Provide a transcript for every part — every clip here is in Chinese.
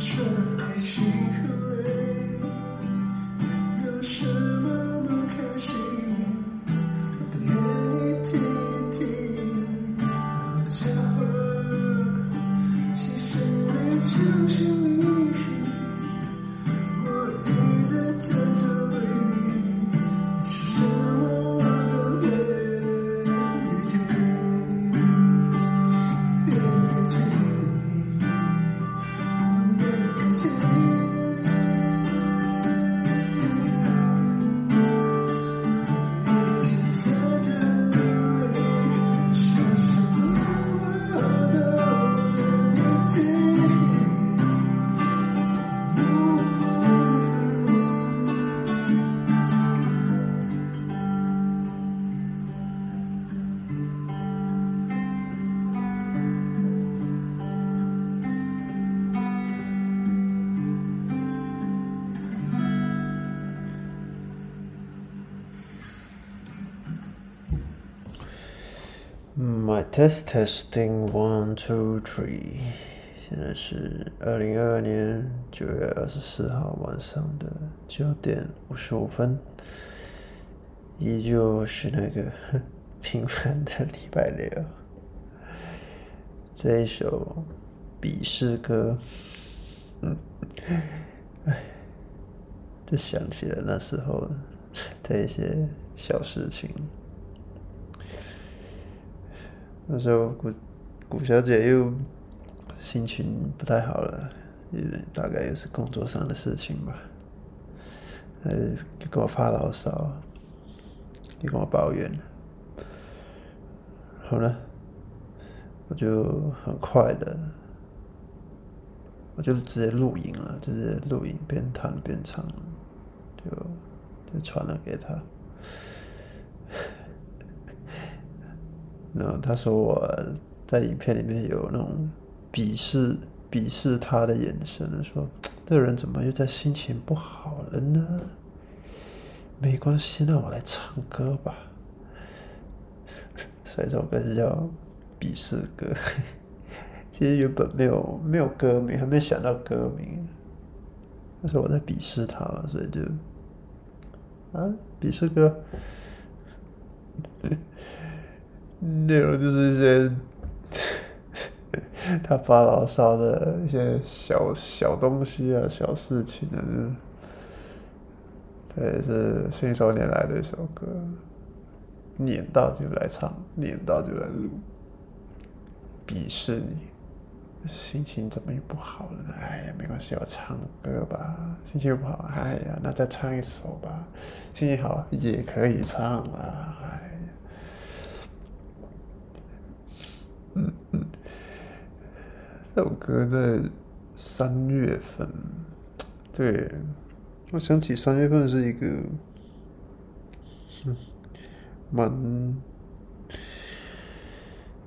sure. My test testing one two three，现在是二零二二年九月二十四号晚上的九点五十五分，依旧是那个 平凡的礼拜六。这一首鄙视歌，嗯，哎，就想起了那时候的一些小事情。那时候古古小姐又心情不太好了，也大概也是工作上的事情吧，呃，就跟我发牢骚，也跟我抱怨。好了，我就很快的，我就直接录影了，就是录影边弹边唱，就就传了给她。然后他说我在影片里面有那种鄙视鄙视他的眼神，说这人怎么又在心情不好了呢？没关系，那我来唱歌吧。所以这首歌是叫鄙视歌。其实原本没有没有歌名，还没想到歌名。但是我在鄙视他嘛，所以就啊鄙视歌。内容就是一些 他发牢骚的一些小小东西啊、小事情啊，就是这也是信手拈来的一首歌，念到就来唱，念到就来录，鄙视你，心情怎么又不好了？呢？哎呀，没关系，我唱歌吧，心情不好，哎呀，那再唱一首吧，心情好也可以唱啊，哎。嗯嗯，这首歌在三月份，对，我想起三月份是一个，嗯，蛮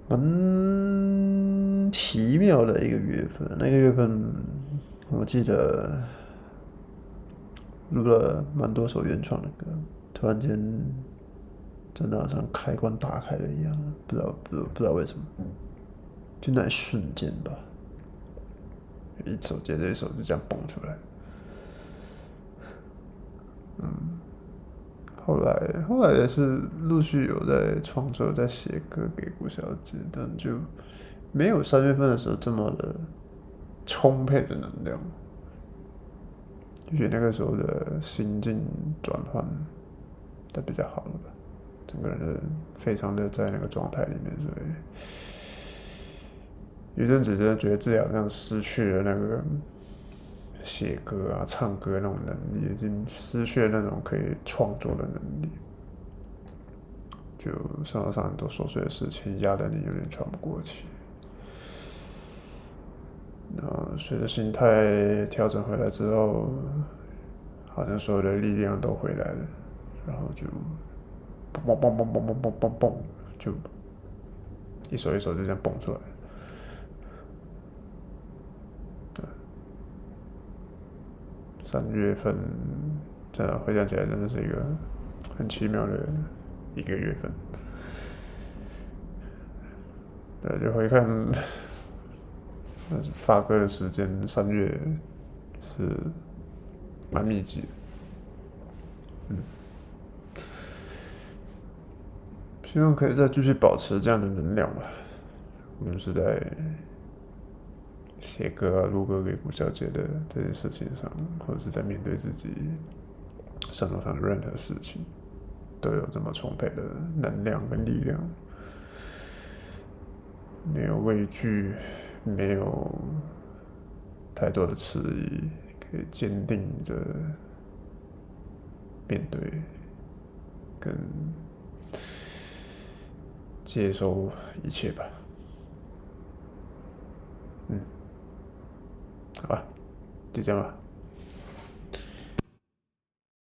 蛮奇妙的一个月份。那个月份，我记得录了蛮多首原创的歌，突然间。真的好像开关打开了一样，不知道不知道不知道为什么，就那一瞬间吧，一首接着一首就这样蹦出来。嗯，后来后来也是陆续有在创作，在写歌给顾小姐，但就没有三月份的时候这么的充沛的能量，就觉得那个时候的心境转换的比较好了吧。整个人非常的在那个状态里面，所以有阵子真的觉得自己好像失去了那个写歌啊、唱歌那种能力，已经失去了那种可以创作的能力，就生活上很多琐碎的事情压得你有点喘不过气。然后随着心态调整回来之后，好像所有的力量都回来了，然后就。嘣嘣嘣嘣嘣嘣嘣嘣，就一首一首就这样蹦出来。三月份，真的回想起来，真的是一个很奇妙的一个月份。对，就回看，发歌的时间，三月是蛮密集的。嗯，希望可以再继续保持这样的能量吧。我们是在写歌啊、录歌给古小姐的这件事情上，或者是在面对自己生活上的任何事情，都有这么充沛的能量跟力量。没有畏惧，没有太多的迟疑，可以坚定着面对，跟接受一切。吧，就这样吧。